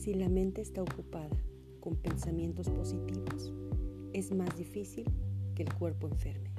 Si la mente está ocupada con pensamientos positivos, es más difícil que el cuerpo enferme.